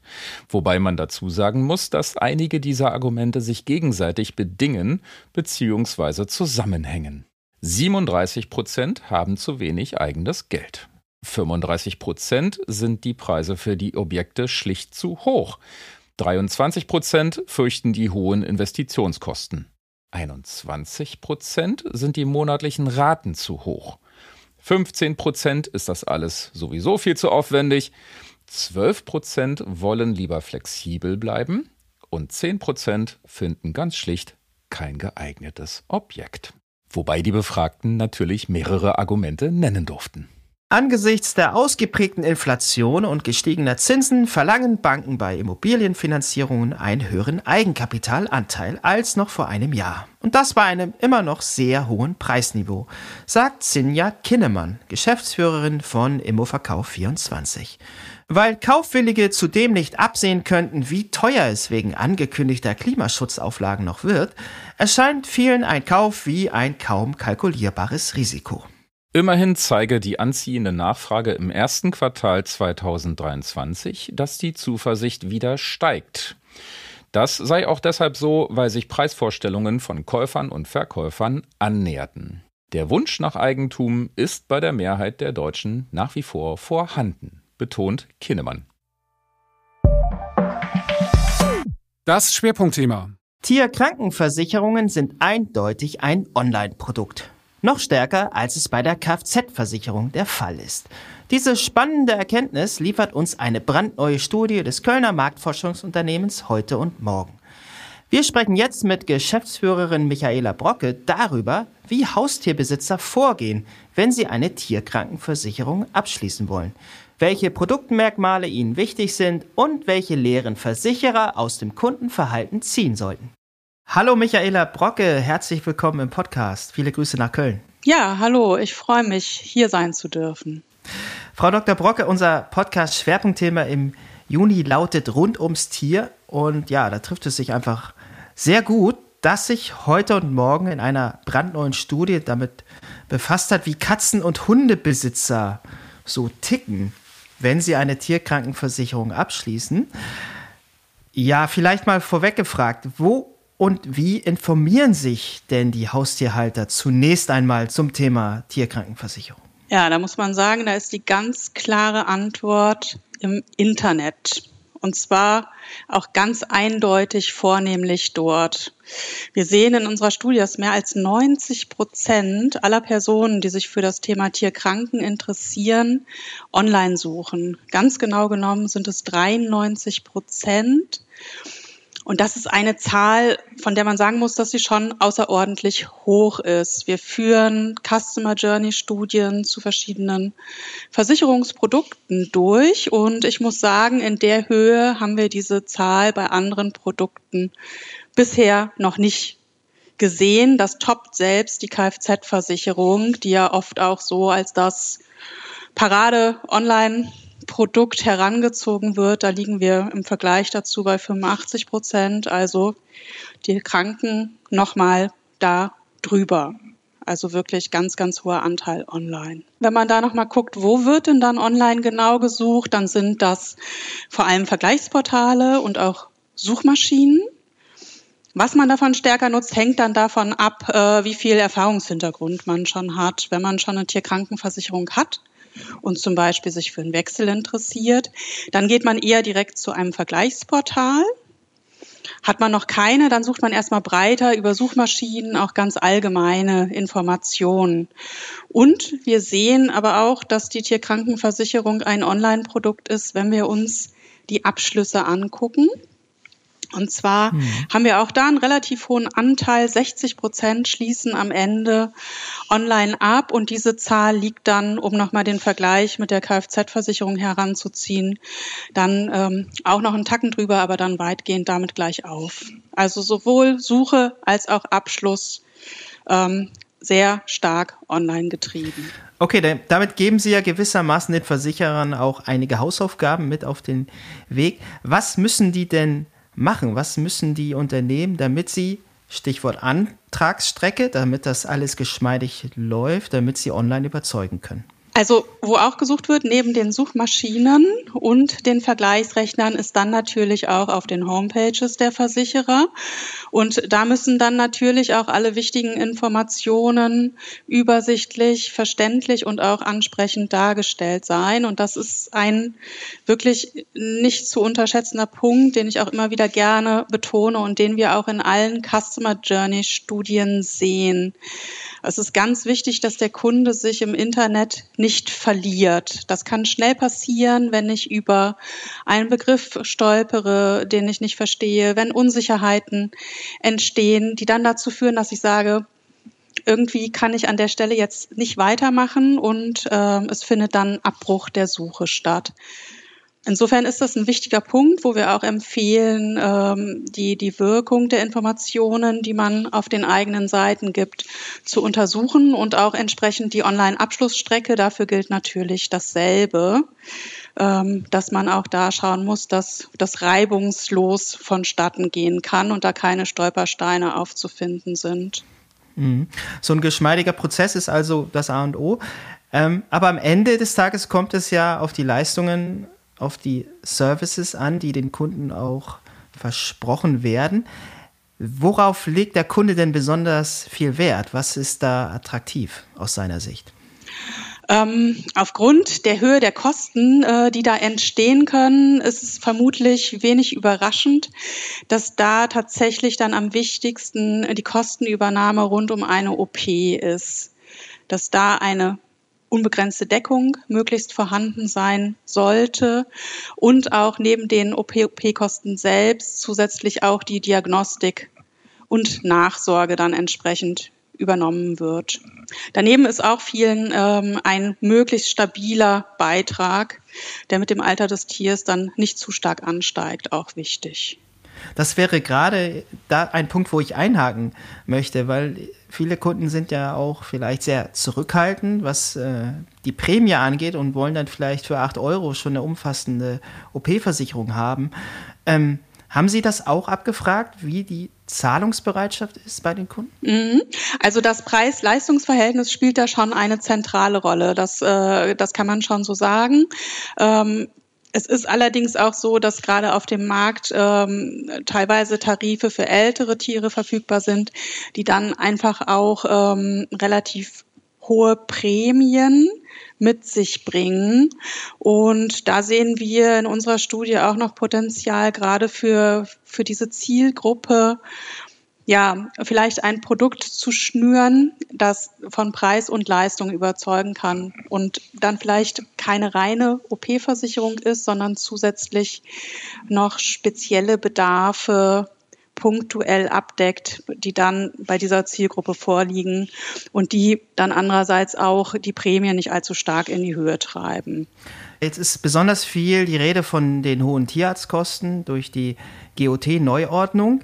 Wobei man dazu sagen muss, dass einige dieser Argumente sich gegenseitig bedingen bzw. zusammenhängen. 37 Prozent haben zu wenig eigenes Geld. 35 Prozent sind die Preise für die Objekte schlicht zu hoch. 23 Prozent fürchten die hohen Investitionskosten. 21 Prozent sind die monatlichen Raten zu hoch. 15 Prozent ist das alles sowieso viel zu aufwendig. 12 Prozent wollen lieber flexibel bleiben. Und 10 Prozent finden ganz schlicht kein geeignetes Objekt. Wobei die Befragten natürlich mehrere Argumente nennen durften. Angesichts der ausgeprägten Inflation und gestiegener Zinsen verlangen Banken bei Immobilienfinanzierungen einen höheren Eigenkapitalanteil als noch vor einem Jahr. Und das bei einem immer noch sehr hohen Preisniveau, sagt Sinja Kinnemann, Geschäftsführerin von Immoverkauf24. Weil Kaufwillige zudem nicht absehen könnten, wie teuer es wegen angekündigter Klimaschutzauflagen noch wird, erscheint vielen ein Kauf wie ein kaum kalkulierbares Risiko. Immerhin zeige die anziehende Nachfrage im ersten Quartal 2023, dass die Zuversicht wieder steigt. Das sei auch deshalb so, weil sich Preisvorstellungen von Käufern und Verkäufern annäherten. Der Wunsch nach Eigentum ist bei der Mehrheit der Deutschen nach wie vor vorhanden, betont Kinnemann. Das Schwerpunktthema. Tierkrankenversicherungen sind eindeutig ein Online-Produkt. Noch stärker, als es bei der Kfz-Versicherung der Fall ist. Diese spannende Erkenntnis liefert uns eine brandneue Studie des Kölner Marktforschungsunternehmens heute und morgen. Wir sprechen jetzt mit Geschäftsführerin Michaela Brocke darüber, wie Haustierbesitzer vorgehen, wenn sie eine Tierkrankenversicherung abschließen wollen, welche Produktmerkmale ihnen wichtig sind und welche Lehren Versicherer aus dem Kundenverhalten ziehen sollten. Hallo Michaela Brocke, herzlich willkommen im Podcast. Viele Grüße nach Köln. Ja, hallo, ich freue mich, hier sein zu dürfen. Frau Dr. Brocke, unser Podcast-Schwerpunktthema im Juni lautet rund ums Tier. Und ja, da trifft es sich einfach sehr gut, dass sich heute und morgen in einer brandneuen Studie damit befasst hat, wie Katzen- und Hundebesitzer so ticken, wenn sie eine Tierkrankenversicherung abschließen. Ja, vielleicht mal vorweg gefragt, wo und wie informieren sich denn die Haustierhalter zunächst einmal zum Thema Tierkrankenversicherung? Ja, da muss man sagen, da ist die ganz klare Antwort im Internet. Und zwar auch ganz eindeutig vornehmlich dort. Wir sehen in unserer Studie, dass mehr als 90 Prozent aller Personen, die sich für das Thema Tierkranken interessieren, online suchen. Ganz genau genommen sind es 93 Prozent. Und das ist eine Zahl, von der man sagen muss, dass sie schon außerordentlich hoch ist. Wir führen Customer Journey Studien zu verschiedenen Versicherungsprodukten durch. Und ich muss sagen, in der Höhe haben wir diese Zahl bei anderen Produkten bisher noch nicht gesehen. Das toppt selbst die Kfz-Versicherung, die ja oft auch so als das Parade online Produkt herangezogen wird. Da liegen wir im Vergleich dazu bei 85 Prozent. Also die Kranken nochmal da drüber. Also wirklich ganz, ganz hoher Anteil online. Wenn man da nochmal guckt, wo wird denn dann online genau gesucht, dann sind das vor allem Vergleichsportale und auch Suchmaschinen. Was man davon stärker nutzt, hängt dann davon ab, äh, wie viel Erfahrungshintergrund man schon hat. Wenn man schon eine Tierkrankenversicherung hat und zum Beispiel sich für einen Wechsel interessiert, dann geht man eher direkt zu einem Vergleichsportal. Hat man noch keine, dann sucht man erstmal breiter über Suchmaschinen auch ganz allgemeine Informationen. Und wir sehen aber auch, dass die Tierkrankenversicherung ein Online-Produkt ist, wenn wir uns die Abschlüsse angucken. Und zwar hm. haben wir auch da einen relativ hohen Anteil, 60 Prozent schließen am Ende online ab und diese Zahl liegt dann, um nochmal den Vergleich mit der Kfz-Versicherung heranzuziehen, dann ähm, auch noch einen Tacken drüber, aber dann weitgehend damit gleich auf. Also sowohl Suche als auch Abschluss ähm, sehr stark online getrieben. Okay, damit geben Sie ja gewissermaßen den Versicherern auch einige Hausaufgaben mit auf den Weg. Was müssen die denn machen? Was müssen die Unternehmen, damit sie, Stichwort Antragsstrecke, damit das alles geschmeidig läuft, damit sie online überzeugen können? Also, wo auch gesucht wird, neben den Suchmaschinen und den Vergleichsrechnern, ist dann natürlich auch auf den Homepages der Versicherer. Und da müssen dann natürlich auch alle wichtigen Informationen übersichtlich, verständlich und auch ansprechend dargestellt sein. Und das ist ein wirklich nicht zu unterschätzender Punkt, den ich auch immer wieder gerne betone und den wir auch in allen Customer Journey Studien sehen. Es ist ganz wichtig, dass der Kunde sich im Internet nicht verliert. Das kann schnell passieren, wenn ich über einen Begriff stolpere, den ich nicht verstehe, wenn Unsicherheiten entstehen, die dann dazu führen, dass ich sage, irgendwie kann ich an der Stelle jetzt nicht weitermachen und äh, es findet dann Abbruch der Suche statt. Insofern ist das ein wichtiger Punkt, wo wir auch empfehlen, ähm, die, die Wirkung der Informationen, die man auf den eigenen Seiten gibt, zu untersuchen und auch entsprechend die Online-Abschlussstrecke. Dafür gilt natürlich dasselbe, ähm, dass man auch da schauen muss, dass das reibungslos vonstatten gehen kann und da keine Stolpersteine aufzufinden sind. Mhm. So ein geschmeidiger Prozess ist also das A und O. Ähm, aber am Ende des Tages kommt es ja auf die Leistungen auf die Services an, die den Kunden auch versprochen werden. Worauf legt der Kunde denn besonders viel Wert? Was ist da attraktiv aus seiner Sicht? Ähm, aufgrund der Höhe der Kosten, äh, die da entstehen können, ist es vermutlich wenig überraschend, dass da tatsächlich dann am wichtigsten die Kostenübernahme rund um eine OP ist. Dass da eine unbegrenzte Deckung möglichst vorhanden sein sollte und auch neben den OP-Kosten selbst zusätzlich auch die Diagnostik und Nachsorge dann entsprechend übernommen wird. Daneben ist auch vielen ähm, ein möglichst stabiler Beitrag, der mit dem Alter des Tiers dann nicht zu stark ansteigt, auch wichtig. Das wäre gerade da ein Punkt, wo ich einhaken möchte, weil viele Kunden sind ja auch vielleicht sehr zurückhaltend, was äh, die Prämie angeht und wollen dann vielleicht für 8 Euro schon eine umfassende OP-Versicherung haben. Ähm, haben Sie das auch abgefragt, wie die Zahlungsbereitschaft ist bei den Kunden? Mhm. Also das Preis-Leistungs-Verhältnis spielt da schon eine zentrale Rolle. Das, äh, das kann man schon so sagen. Ähm, es ist allerdings auch so, dass gerade auf dem Markt ähm, teilweise Tarife für ältere Tiere verfügbar sind, die dann einfach auch ähm, relativ hohe Prämien mit sich bringen. Und da sehen wir in unserer Studie auch noch Potenzial, gerade für, für diese Zielgruppe ja, vielleicht ein Produkt zu schnüren, das von Preis und Leistung überzeugen kann und dann vielleicht keine reine OP-Versicherung ist, sondern zusätzlich noch spezielle Bedarfe punktuell abdeckt, die dann bei dieser Zielgruppe vorliegen und die dann andererseits auch die Prämie nicht allzu stark in die Höhe treiben. Jetzt ist besonders viel die Rede von den hohen Tierarztkosten durch die GOT-Neuordnung.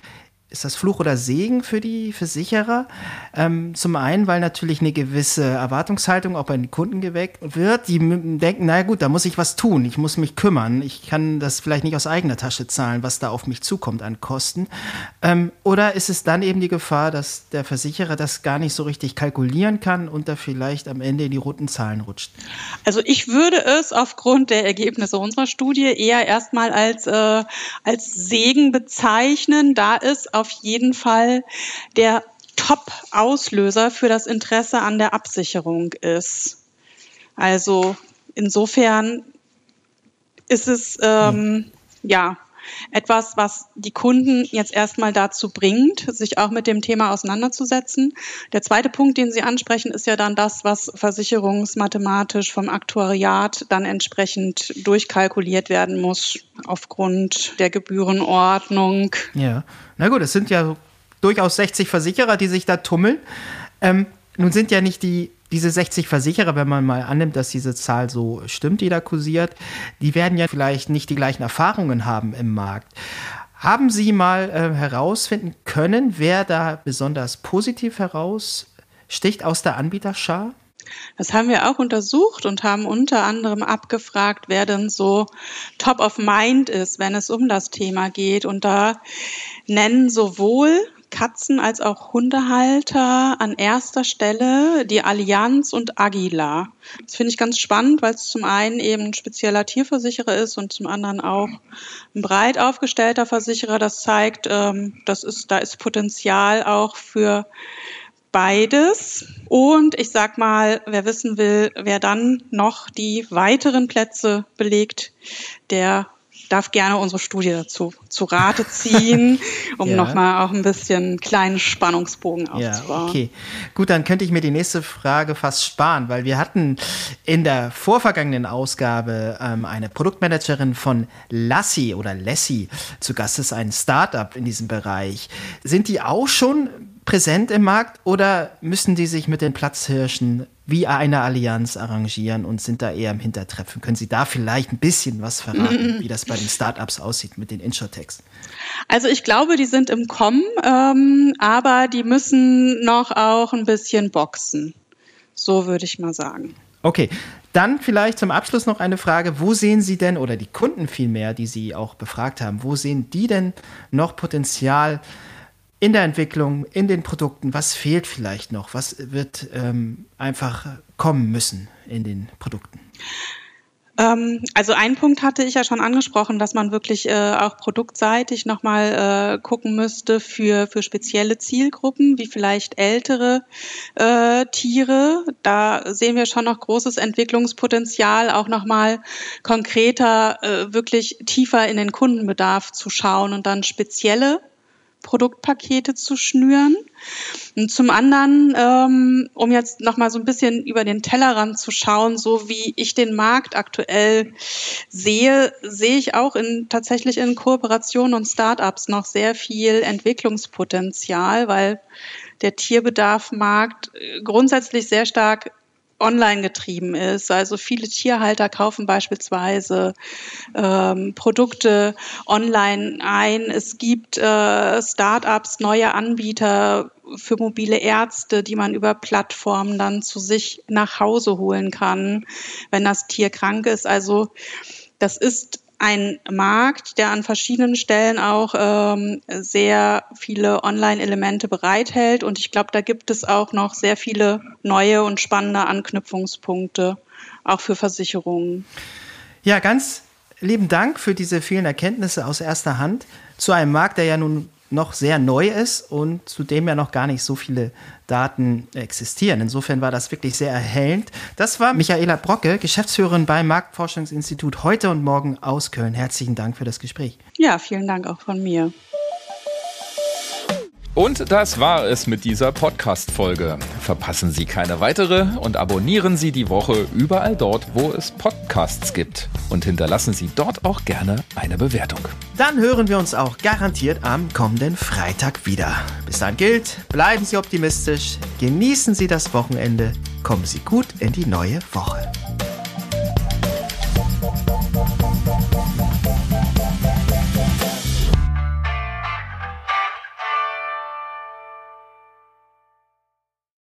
Ist das Fluch oder Segen für die Versicherer? Ähm, zum einen, weil natürlich eine gewisse Erwartungshaltung auch bei den Kunden geweckt wird. Die denken, naja gut, da muss ich was tun, ich muss mich kümmern. Ich kann das vielleicht nicht aus eigener Tasche zahlen, was da auf mich zukommt an Kosten. Ähm, oder ist es dann eben die Gefahr, dass der Versicherer das gar nicht so richtig kalkulieren kann und da vielleicht am Ende in die roten Zahlen rutscht? Also ich würde es aufgrund der Ergebnisse unserer Studie eher erstmal als, äh, als Segen bezeichnen, da es auf jeden Fall der Top-Auslöser für das Interesse an der Absicherung ist. Also insofern ist es ähm, ja etwas, was die Kunden jetzt erstmal dazu bringt, sich auch mit dem Thema auseinanderzusetzen. Der zweite Punkt, den Sie ansprechen, ist ja dann das, was versicherungsmathematisch vom Aktuariat dann entsprechend durchkalkuliert werden muss aufgrund der Gebührenordnung. Ja, na gut, es sind ja durchaus 60 Versicherer, die sich da tummeln. Ähm, nun sind ja nicht die diese 60 Versicherer, wenn man mal annimmt, dass diese Zahl so stimmt, die da kursiert, die werden ja vielleicht nicht die gleichen Erfahrungen haben im Markt. Haben Sie mal äh, herausfinden können, wer da besonders positiv heraussticht aus der Anbieterschar? Das haben wir auch untersucht und haben unter anderem abgefragt, wer denn so top of mind ist, wenn es um das Thema geht. Und da nennen sowohl Katzen- als auch Hundehalter an erster Stelle die Allianz und Agila. Das finde ich ganz spannend, weil es zum einen eben ein spezieller Tierversicherer ist und zum anderen auch ein breit aufgestellter Versicherer. Das zeigt, ähm, das ist, da ist Potenzial auch für beides. Und ich sag mal, wer wissen will, wer dann noch die weiteren Plätze belegt, der darf gerne unsere Studie dazu zu Rate ziehen, *laughs* um ja. nochmal auch ein bisschen kleinen Spannungsbogen aufzubauen. Ja, okay. Gut, dann könnte ich mir die nächste Frage fast sparen, weil wir hatten in der vorvergangenen Ausgabe ähm, eine Produktmanagerin von Lassi oder Lassi zu Gast. Das ist ein Startup in diesem Bereich. Sind die auch schon präsent im Markt oder müssen die sich mit den Platzhirschen wie eine Allianz arrangieren und sind da eher im Hintertreffen? Können Sie da vielleicht ein bisschen was verraten, *laughs* wie das bei den Startups aussieht mit den Insurtechs? Also ich glaube, die sind im Kommen, ähm, aber die müssen noch auch ein bisschen boxen. So würde ich mal sagen. Okay, dann vielleicht zum Abschluss noch eine Frage. Wo sehen Sie denn, oder die Kunden vielmehr, die Sie auch befragt haben, wo sehen die denn noch Potenzial in der Entwicklung, in den Produkten, was fehlt vielleicht noch? Was wird ähm, einfach kommen müssen in den Produkten? Ähm, also ein Punkt hatte ich ja schon angesprochen, dass man wirklich äh, auch produktseitig nochmal äh, gucken müsste für, für spezielle Zielgruppen, wie vielleicht ältere äh, Tiere. Da sehen wir schon noch großes Entwicklungspotenzial, auch nochmal konkreter, äh, wirklich tiefer in den Kundenbedarf zu schauen und dann spezielle Produktpakete zu schnüren. Und zum anderen, ähm, um jetzt nochmal so ein bisschen über den Tellerrand zu schauen, so wie ich den Markt aktuell sehe, sehe ich auch in, tatsächlich in Kooperationen und Startups noch sehr viel Entwicklungspotenzial, weil der Tierbedarfmarkt grundsätzlich sehr stark online getrieben ist. Also viele Tierhalter kaufen beispielsweise ähm, Produkte online ein. Es gibt äh, Start-ups, neue Anbieter für mobile Ärzte, die man über Plattformen dann zu sich nach Hause holen kann, wenn das Tier krank ist. Also das ist ein Markt, der an verschiedenen Stellen auch ähm, sehr viele Online-Elemente bereithält. Und ich glaube, da gibt es auch noch sehr viele neue und spannende Anknüpfungspunkte, auch für Versicherungen. Ja, ganz lieben Dank für diese vielen Erkenntnisse aus erster Hand zu einem Markt, der ja nun noch sehr neu ist und zu dem ja noch gar nicht so viele Daten existieren. Insofern war das wirklich sehr erhellend. Das war Michaela Brocke, Geschäftsführerin beim Marktforschungsinstitut heute und morgen aus Köln. Herzlichen Dank für das Gespräch. Ja, vielen Dank auch von mir. Und das war es mit dieser Podcast-Folge. Verpassen Sie keine weitere und abonnieren Sie die Woche überall dort, wo es Podcasts gibt. Und hinterlassen Sie dort auch gerne eine Bewertung. Dann hören wir uns auch garantiert am kommenden Freitag wieder. Bis dann gilt, bleiben Sie optimistisch, genießen Sie das Wochenende, kommen Sie gut in die neue Woche.